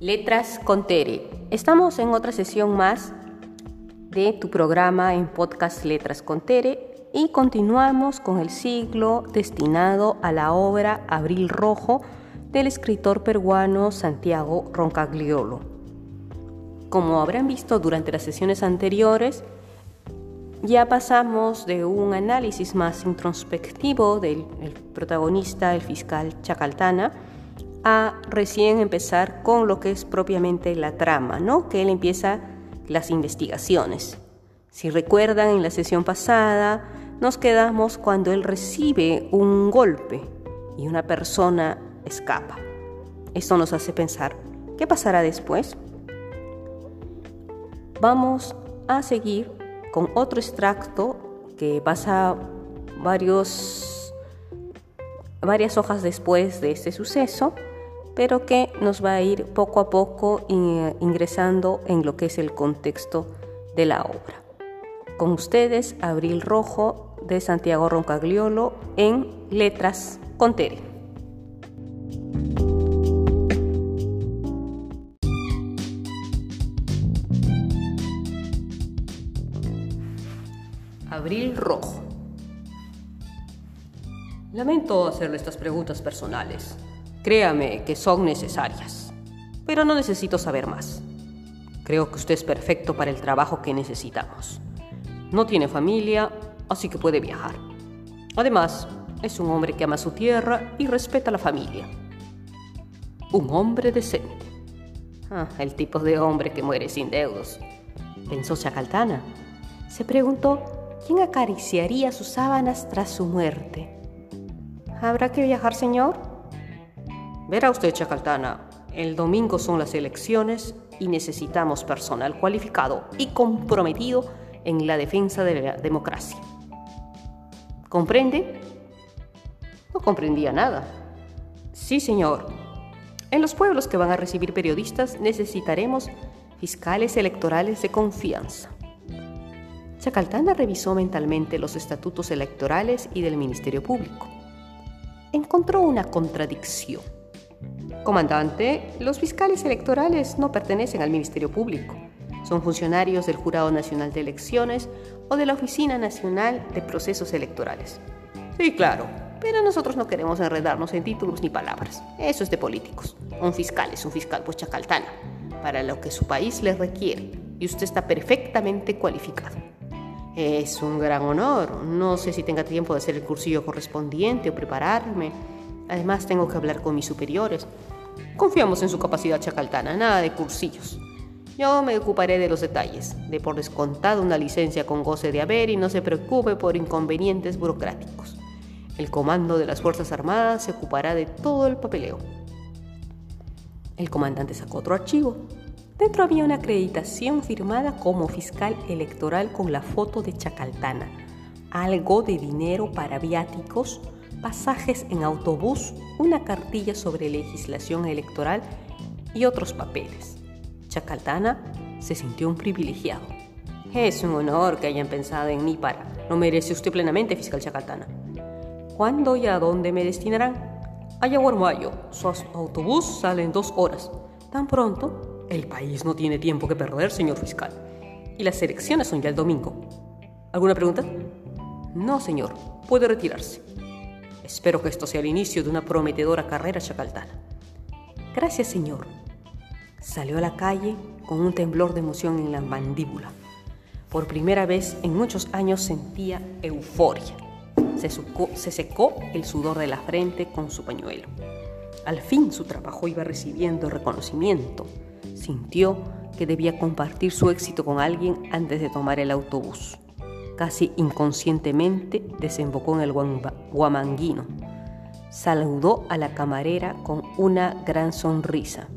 Letras con Tere. Estamos en otra sesión más de tu programa en podcast Letras con Tere y continuamos con el siglo destinado a la obra Abril Rojo del escritor peruano Santiago Roncagliolo. Como habrán visto durante las sesiones anteriores, ya pasamos de un análisis más introspectivo del protagonista, el fiscal Chacaltana, a recién empezar con lo que es propiamente la trama, ¿no? Que él empieza las investigaciones. Si recuerdan, en la sesión pasada nos quedamos cuando él recibe un golpe y una persona escapa. Esto nos hace pensar, ¿qué pasará después? Vamos a seguir con otro extracto que pasa varios, varias hojas después de este suceso pero que nos va a ir poco a poco ingresando en lo que es el contexto de la obra. Con ustedes, Abril Rojo de Santiago Roncagliolo en Letras con Tere. Abril Rojo. Lamento hacerle estas preguntas personales, Créame que son necesarias, pero no necesito saber más. Creo que usted es perfecto para el trabajo que necesitamos. No tiene familia, así que puede viajar. Además, es un hombre que ama su tierra y respeta a la familia. Un hombre decente. Ah, el tipo de hombre que muere sin deudos. Pensó Chacaltana. Se preguntó quién acariciaría sus sábanas tras su muerte. ¿Habrá que viajar, señor? Verá usted, Chacaltana, el domingo son las elecciones y necesitamos personal cualificado y comprometido en la defensa de la democracia. ¿Comprende? No comprendía nada. Sí, señor. En los pueblos que van a recibir periodistas necesitaremos fiscales electorales de confianza. Chacaltana revisó mentalmente los estatutos electorales y del Ministerio Público. Encontró una contradicción. Comandante, los fiscales electorales no pertenecen al Ministerio Público. Son funcionarios del Jurado Nacional de Elecciones o de la Oficina Nacional de Procesos Electorales. Sí, claro, pero nosotros no queremos enredarnos en títulos ni palabras. Eso es de políticos. Un fiscal es un fiscal pues chacaltana, para lo que su país le requiere, y usted está perfectamente cualificado. Es un gran honor. No sé si tenga tiempo de hacer el cursillo correspondiente o prepararme. Además, tengo que hablar con mis superiores. Confiamos en su capacidad chacaltana, nada de cursillos. Yo me ocuparé de los detalles, de por descontado una licencia con goce de haber y no se preocupe por inconvenientes burocráticos. El comando de las Fuerzas Armadas se ocupará de todo el papeleo. El comandante sacó otro archivo. Dentro había una acreditación firmada como fiscal electoral con la foto de Chacaltana, algo de dinero para viáticos, pasajes en autobús, una cartilla sobre legislación electoral y otros papeles. Chacaltana se sintió un privilegiado. Es un honor que hayan pensado en mí para... Lo merece usted plenamente, fiscal Chacaltana. ¿Cuándo y a dónde me destinarán? A Yaguarmayo. Su autobús sale en dos horas. Tan pronto, el país no tiene tiempo que perder, señor fiscal. Y las elecciones son ya el domingo. ¿Alguna pregunta? No, señor. Puede retirarse. Espero que esto sea el inicio de una prometedora carrera chacaltana. Gracias, Señor. Salió a la calle con un temblor de emoción en la mandíbula. Por primera vez en muchos años sentía euforia. Se, se secó el sudor de la frente con su pañuelo. Al fin su trabajo iba recibiendo reconocimiento. Sintió que debía compartir su éxito con alguien antes de tomar el autobús casi inconscientemente desembocó en el guamanguino. Saludó a la camarera con una gran sonrisa.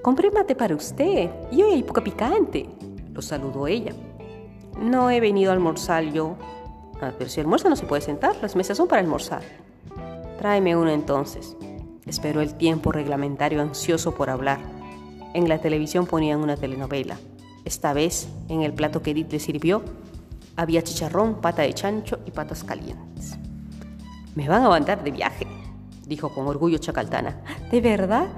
Compré mate para usted y hoy hay poca picante, lo saludó ella. No he venido a almorzar yo. Ah, pero si almuerza no se puede sentar, las mesas son para almorzar. Tráeme uno entonces. Esperó el tiempo reglamentario ansioso por hablar. En la televisión ponían una telenovela. Esta vez, en el plato que Edith le sirvió, había chicharrón, pata de chancho y patas calientes. Me van a mandar de viaje, dijo con orgullo Chacaltana. ¿De verdad?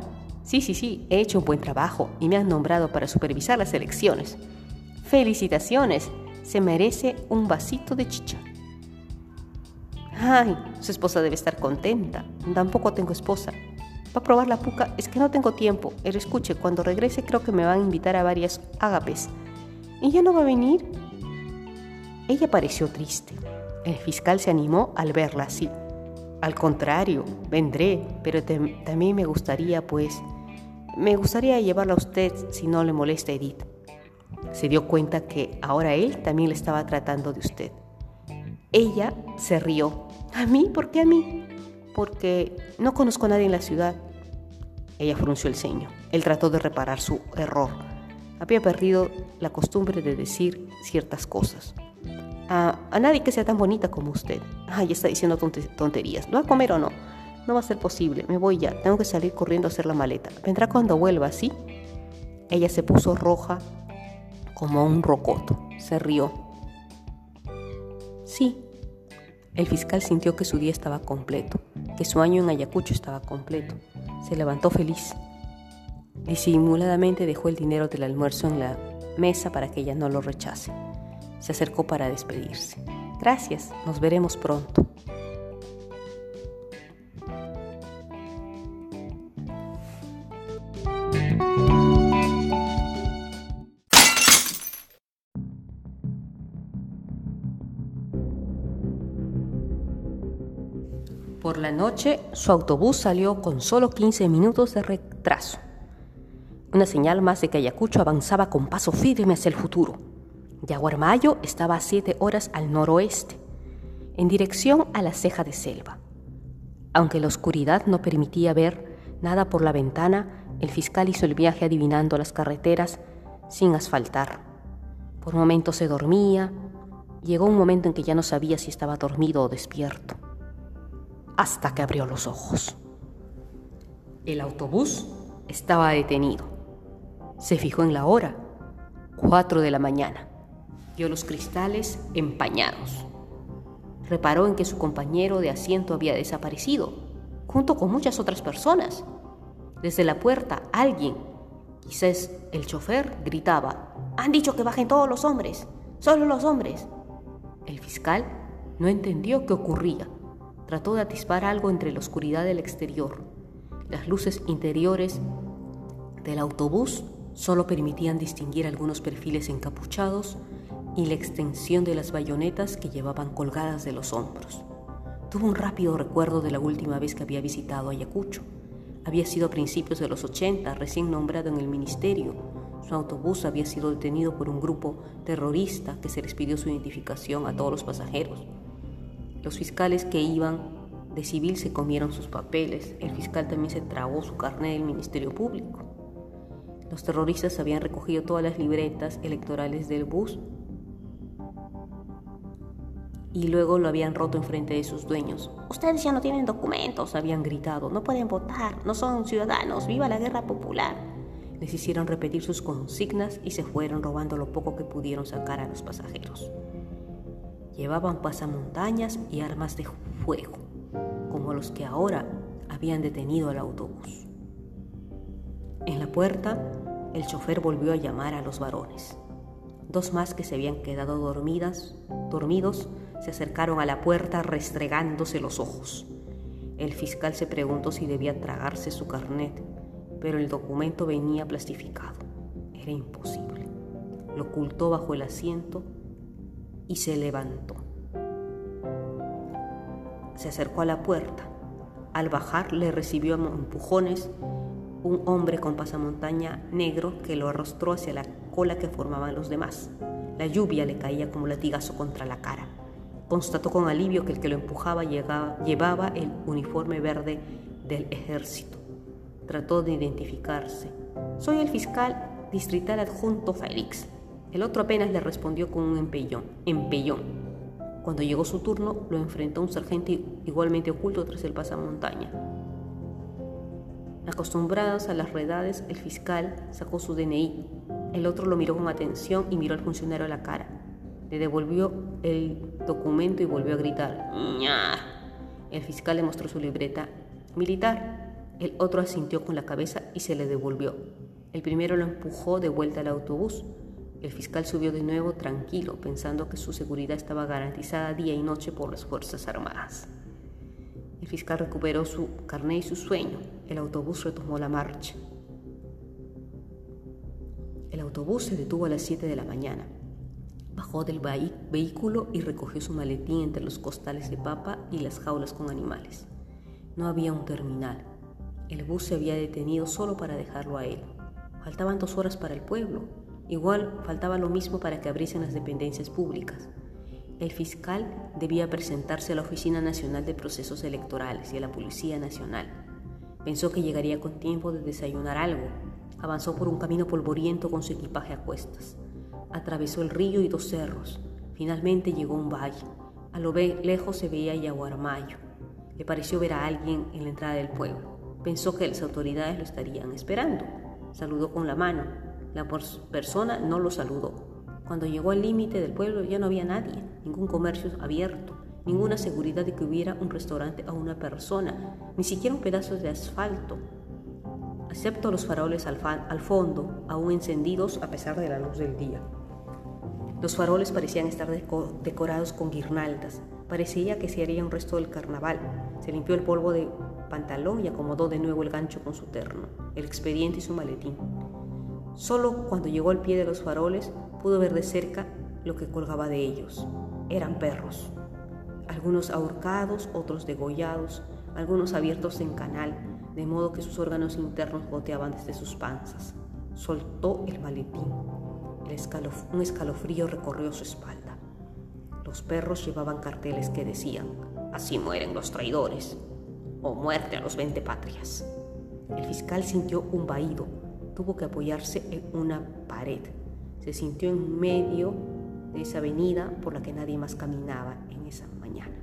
Sí, sí, sí, he hecho un buen trabajo y me han nombrado para supervisar las elecciones. Felicitaciones, se merece un vasito de chicha. Ay, su esposa debe estar contenta. Tampoco tengo esposa. Va a probar la puca, es que no tengo tiempo. El escuche, cuando regrese creo que me van a invitar a varias ágapes. ¿Y ya no va a venir? Ella pareció triste. El fiscal se animó al verla así. Al contrario, vendré, pero también me gustaría, pues, me gustaría llevarla a usted si no le molesta Edith. Se dio cuenta que ahora él también le estaba tratando de usted. Ella se rió. ¿A mí? ¿Por qué a mí? Porque no conozco a nadie en la ciudad. Ella frunció el ceño. Él trató de reparar su error. Había perdido la costumbre de decir ciertas cosas. A, nadie que sea tan bonita como usted. Ay, está diciendo tonterías. ¿Va a comer o no? No va a ser posible. Me voy ya. Tengo que salir corriendo a hacer la maleta. Vendrá cuando vuelva, ¿sí? Ella se puso roja como un rocoto. Se rió. Sí. El fiscal sintió que su día estaba completo, que su año en Ayacucho estaba completo. Se levantó feliz. Disimuladamente dejó el dinero del almuerzo en la mesa para que ella no lo rechace. Se acercó para despedirse. Gracias, nos veremos pronto. Por la noche, su autobús salió con solo 15 minutos de retraso. Una señal más de que Ayacucho avanzaba con paso firme hacia el futuro. Yaguarmayo estaba a siete horas al noroeste, en dirección a la ceja de selva. Aunque la oscuridad no permitía ver nada por la ventana, el fiscal hizo el viaje adivinando las carreteras sin asfaltar. Por momentos se dormía. Llegó un momento en que ya no sabía si estaba dormido o despierto hasta que abrió los ojos. El autobús estaba detenido. Se fijó en la hora, cuatro de la mañana. Vio los cristales empañados. Reparó en que su compañero de asiento había desaparecido, junto con muchas otras personas. Desde la puerta, alguien, quizás el chofer, gritaba, Han dicho que bajen todos los hombres, solo los hombres. El fiscal no entendió qué ocurría Trató de atisbar algo entre la oscuridad del exterior. Las luces interiores del autobús solo permitían distinguir algunos perfiles encapuchados y la extensión de las bayonetas que llevaban colgadas de los hombros. Tuvo un rápido recuerdo de la última vez que había visitado Ayacucho. Había sido a principios de los 80, recién nombrado en el ministerio. Su autobús había sido detenido por un grupo terrorista que se les pidió su identificación a todos los pasajeros. Los fiscales que iban de civil se comieron sus papeles. El fiscal también se tragó su carnet del Ministerio Público. Los terroristas habían recogido todas las libretas electorales del bus y luego lo habían roto en frente de sus dueños. Ustedes ya no tienen documentos, habían gritado. No pueden votar, no son ciudadanos. ¡Viva la guerra popular! Les hicieron repetir sus consignas y se fueron robando lo poco que pudieron sacar a los pasajeros. Llevaban pasamontañas y armas de fuego, como los que ahora habían detenido al autobús. En la puerta, el chofer volvió a llamar a los varones. Dos más que se habían quedado dormidas, dormidos se acercaron a la puerta restregándose los ojos. El fiscal se preguntó si debía tragarse su carnet, pero el documento venía plastificado. Era imposible. Lo ocultó bajo el asiento y se levantó. Se acercó a la puerta. Al bajar le recibió empujones un hombre con pasamontaña negro que lo arrastró hacia la cola que formaban los demás. La lluvia le caía como latigazo contra la cara. Constató con alivio que el que lo empujaba llevaba el uniforme verde del ejército. Trató de identificarse. Soy el fiscal distrital adjunto Félix. El otro apenas le respondió con un empellón. empellón. Cuando llegó su turno, lo enfrentó un sargento igualmente oculto tras el pasamontaña. Acostumbrados a las redades, el fiscal sacó su DNI. El otro lo miró con atención y miró al funcionario a la cara. Le devolvió el documento y volvió a gritar. El fiscal le mostró su libreta militar. El otro asintió con la cabeza y se le devolvió. El primero lo empujó de vuelta al autobús. El fiscal subió de nuevo tranquilo, pensando que su seguridad estaba garantizada día y noche por las Fuerzas Armadas. El fiscal recuperó su carné y su sueño. El autobús retomó la marcha. El autobús se detuvo a las 7 de la mañana. Bajó del vehículo y recogió su maletín entre los costales de papa y las jaulas con animales. No había un terminal. El bus se había detenido solo para dejarlo a él. Faltaban dos horas para el pueblo. Igual faltaba lo mismo para que abriesen las dependencias públicas. El fiscal debía presentarse a la Oficina Nacional de Procesos Electorales y a la Policía Nacional. Pensó que llegaría con tiempo de desayunar algo. Avanzó por un camino polvoriento con su equipaje a cuestas. Atravesó el río y dos cerros. Finalmente llegó a un valle. A lo lejos se veía Yaguarmayo. Le pareció ver a alguien en la entrada del pueblo. Pensó que las autoridades lo estarían esperando. Saludó con la mano. La persona no lo saludó. Cuando llegó al límite del pueblo ya no había nadie, ningún comercio abierto, ninguna seguridad de que hubiera un restaurante o una persona, ni siquiera un pedazo de asfalto, excepto los faroles al, fondo, aún encendidos a pesar de la luz del día. Los faroles parecían estar decorados con guirnaldas. Parecía que se haría un resto del carnaval. Se limpió el polvo de pantalón y acomodó de nuevo el gancho con su terno, el expediente y su maletín. Solo cuando llegó al pie de los faroles pudo ver de cerca lo que colgaba de ellos. Eran perros. Algunos ahorcados, otros degollados, algunos abiertos en canal, de modo que sus órganos internos goteaban desde sus panzas. Soltó el maletín un escalofrío recorrió su espalda. Los perros llevaban carteles que decían, así mueren los traidores, o muerte a los veinte patrias. El fiscal sintió un vaído, tuvo que apoyarse en una pared. Se sintió en medio de esa avenida por la que nadie más caminaba en esa mañana.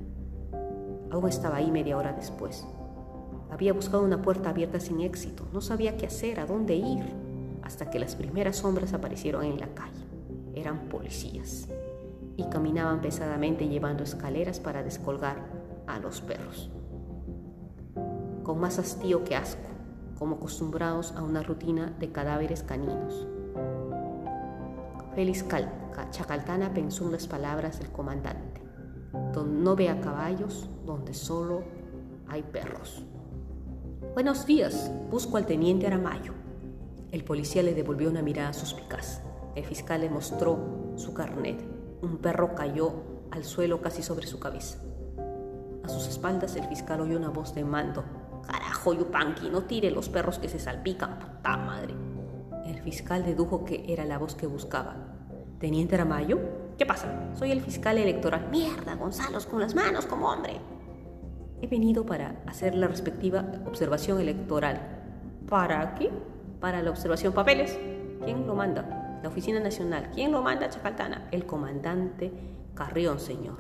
Aún estaba ahí media hora después. Había buscado una puerta abierta sin éxito, no sabía qué hacer, a dónde ir hasta que las primeras sombras aparecieron en la calle. Eran policías y caminaban pesadamente llevando escaleras para descolgar a los perros. Con más hastío que asco, como acostumbrados a una rutina de cadáveres caninos. Félix Chacaltana pensó en las palabras del comandante, donde no ve a caballos, donde solo hay perros. Buenos días, busco al teniente Aramayo. El policía le devolvió una mirada suspicaz. El fiscal le mostró su carnet. Un perro cayó al suelo casi sobre su cabeza. A sus espaldas el fiscal oyó una voz de mando. Carajo, Yupanqui, no tire los perros que se salpican, puta madre. El fiscal dedujo que era la voz que buscaba. ¿Teniente Aramayo? ¿Qué pasa? Soy el fiscal electoral. Mierda, Gonzalo, con las manos como hombre. He venido para hacer la respectiva observación electoral. ¿Para qué? para la observación papeles. ¿Quién lo manda? La Oficina Nacional. ¿Quién lo manda, Chacaltana? El comandante Carrión, señor.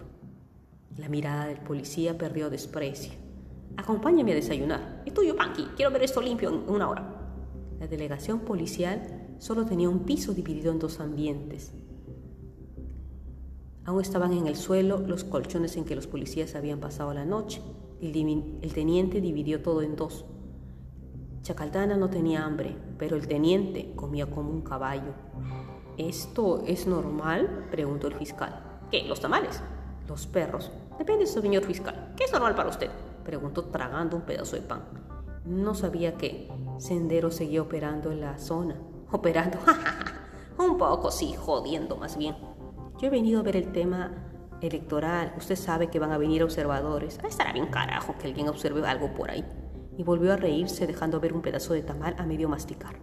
La mirada del policía perdió desprecio. Acompáñame a desayunar. Es tuyo, Panky. Quiero ver esto limpio en una hora. La delegación policial solo tenía un piso dividido en dos ambientes. Aún estaban en el suelo los colchones en que los policías habían pasado la noche. El, teniente dividió todo en dos. Chacaltana no tenía hambre, pero el teniente comía como un caballo. ¿Esto es normal? preguntó el fiscal. ¿Qué? ¿Los tamales? Los perros. Depende, señor fiscal. ¿Qué es normal para usted? preguntó tragando un pedazo de pan. No sabía que Sendero seguía operando en la zona. ¿Operando? un poco, sí, jodiendo más bien. Yo he venido a ver el tema electoral. Usted sabe que van a venir observadores. Estará bien carajo que alguien observe algo por ahí y volvió a reírse dejando ver un pedazo de tamal a medio masticar.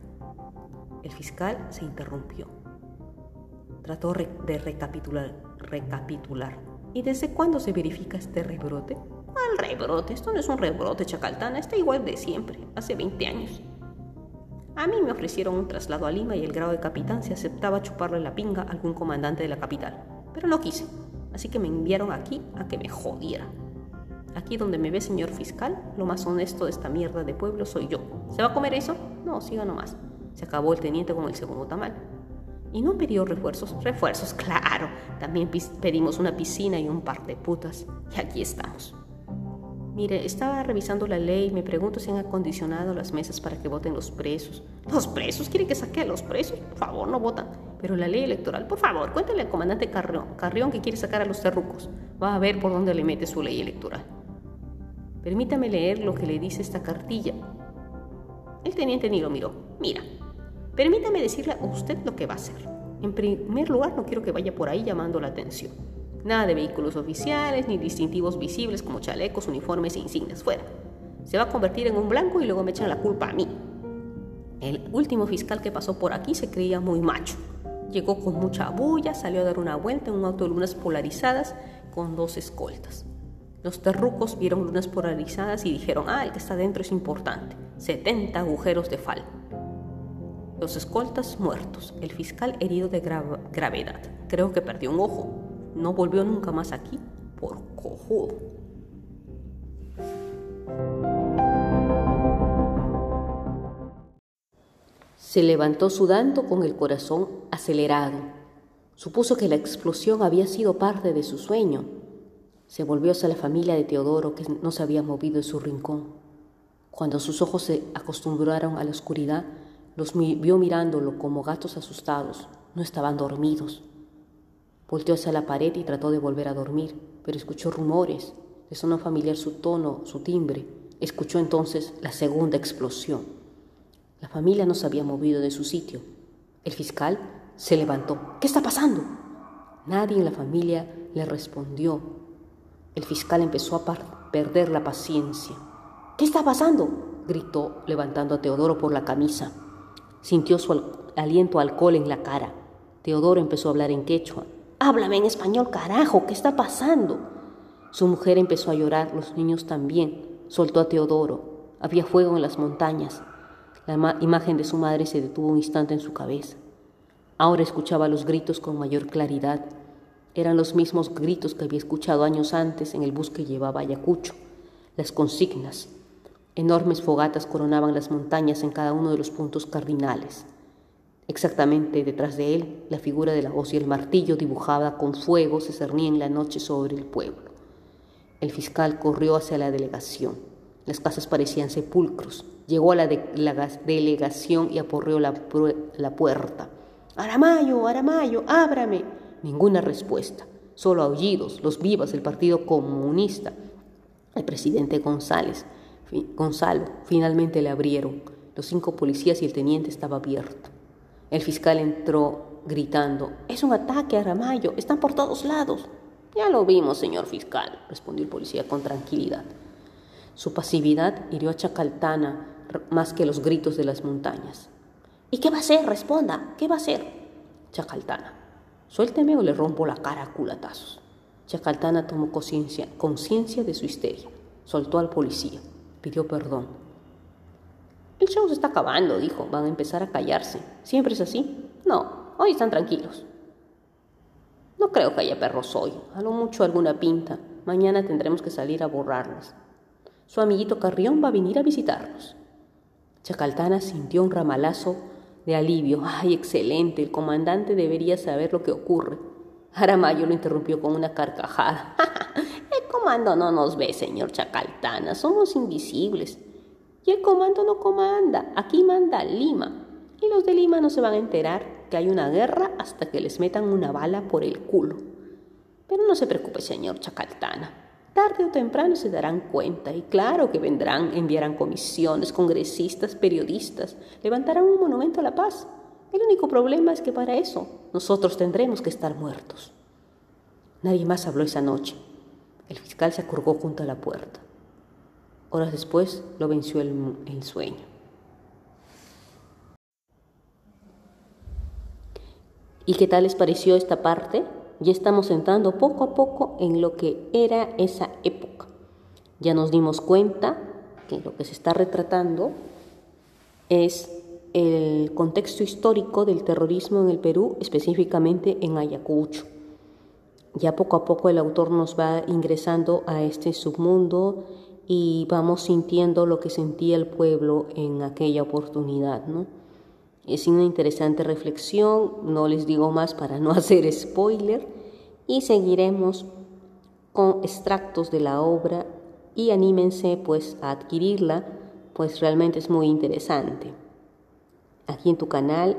El fiscal se interrumpió. Trató de recapitular, recapitular. ¿Y desde cuándo se verifica este rebrote? Al rebrote, esto no es un rebrote, Chacaltana, está igual de siempre, hace 20 años. A mí me ofrecieron un traslado a Lima y el grado de capitán se aceptaba chuparle la pinga a algún comandante de la capital, pero no quise, así que me enviaron aquí a que me jodiera. Aquí donde me ve señor fiscal, lo más honesto de esta mierda de pueblo soy yo. ¿Se va a comer eso? No, siga nomás. Se acabó el teniente con el segundo tamal. ¿Y no pidió refuerzos? Refuerzos, claro. También pedimos una piscina y un par de putas. Y aquí estamos. Mire, estaba revisando la ley y me pregunto si han acondicionado las mesas para que voten los presos. ¿Los presos? ¿Quieren que saque a los presos? Por favor, no votan. Pero la ley electoral, por favor, cuéntale al comandante Carrión, Carrión que quiere sacar a los terrucos. Va a ver por dónde le mete su ley electoral. Permítame leer lo que le dice esta cartilla. El teniente ni lo miró. Mira, permítame decirle a usted lo que va a hacer. En primer lugar, no quiero que vaya por ahí llamando la atención. Nada de vehículos oficiales ni distintivos visibles como chalecos, uniformes e insignias. Fuera. Se va a convertir en un blanco y luego me echan la culpa a mí. El último fiscal que pasó por aquí se creía muy macho. Llegó con mucha bulla, salió a dar una vuelta en un auto de lunas polarizadas con dos escoltas. Los terrucos vieron lunas polarizadas y dijeron, ah, el que está dentro es importante. 70 agujeros de fal. Los escoltas muertos, el fiscal herido de gravedad. Creo que perdió un ojo. No volvió nunca más aquí por cojudo. Se levantó sudando con el corazón acelerado. Supuso que la explosión había sido parte de su sueño. Se volvió hacia la familia de Teodoro que no se había movido en su rincón. Cuando sus ojos se acostumbraron a la oscuridad, los vio mirándolo como gatos asustados. No estaban dormidos. Volteó hacia la pared y trató de volver a dormir, pero escuchó rumores. Le sonó familiar su tono, su timbre. Escuchó entonces la segunda explosión. La familia no se había movido de su sitio. El fiscal se levantó. ¿Qué está pasando? Nadie en la familia le respondió. El fiscal empezó a perder la paciencia. ¿Qué está pasando? gritó, levantando a Teodoro por la camisa. Sintió su aliento alcohol en la cara. Teodoro empezó a hablar en quechua. Háblame en español, carajo, ¿qué está pasando? Su mujer empezó a llorar, los niños también. Soltó a Teodoro. Había fuego en las montañas. La imagen de su madre se detuvo un instante en su cabeza. Ahora escuchaba los gritos con mayor claridad. Eran los mismos gritos que había escuchado años antes en el bus que llevaba a Ayacucho. Las consignas. Enormes fogatas coronaban las montañas en cada uno de los puntos cardinales. Exactamente detrás de él, la figura de la hoz y el martillo dibujada con fuego se cernía en la noche sobre el pueblo. El fiscal corrió hacia la delegación. Las casas parecían sepulcros. Llegó a la, delegación y aporreó la, puerta. Aramayo, Aramayo, ábrame. Ninguna respuesta, solo aullidos, los vivas del Partido Comunista. El presidente González, Gonzalo, finalmente le abrieron. Los cinco policías y el teniente estaba abierto. El fiscal entró gritando, es un ataque a Ramayo, están por todos lados. Ya lo vimos, señor fiscal, respondió el policía con tranquilidad. Su pasividad hirió a Chacaltana más que los gritos de las montañas. ¿Y qué va a hacer? Responda, ¿qué va a hacer? Chacaltana, suélteme o le rompo la cara a culatazos. Chacaltana tomó conciencia de su histeria, soltó al policía, pidió perdón el show se está acabando, dijo. Van a empezar a callarse. ¿Siempre es así? No, hoy están tranquilos. No creo que haya perros hoy. A lo mucho alguna pinta. Mañana tendremos que salir a borrarlas. Su amiguito Carrión va a venir a visitarnos. Chacaltana sintió un ramalazo de alivio. ¡Ay, excelente! El comandante debería saber lo que ocurre. Aramayo lo interrumpió con una carcajada. el comando no nos ve, señor Chacaltana. Somos invisibles. Y el comando no comanda, aquí manda Lima. Y los de Lima no se van a enterar que hay una guerra hasta que les metan una bala por el culo. Pero no se preocupe, señor Chacaltana. Tarde o temprano se darán cuenta y claro que vendrán, enviarán comisiones, congresistas, periodistas, levantarán un monumento a la paz. El único problema es que para eso nosotros tendremos que estar muertos. Nadie más habló esa noche. El fiscal se acurgó junto a la puerta. Horas después lo venció el, sueño. ¿Y qué tal les pareció esta parte? Ya estamos entrando poco a poco en lo que era esa época. Ya nos dimos cuenta que lo que se está retratando es el contexto histórico del terrorismo en el Perú, específicamente en Ayacucho. Ya poco a poco el autor nos va ingresando a este submundo y vamos sintiendo lo que sentía el pueblo en aquella oportunidad. ¿no? Es una interesante reflexión, no les digo más para no hacer spoiler, y seguiremos con extractos de la obra y anímense pues a adquirirla, pues realmente es muy interesante. Aquí en tu canal,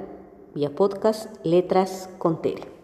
vía podcast, Letras con Tere.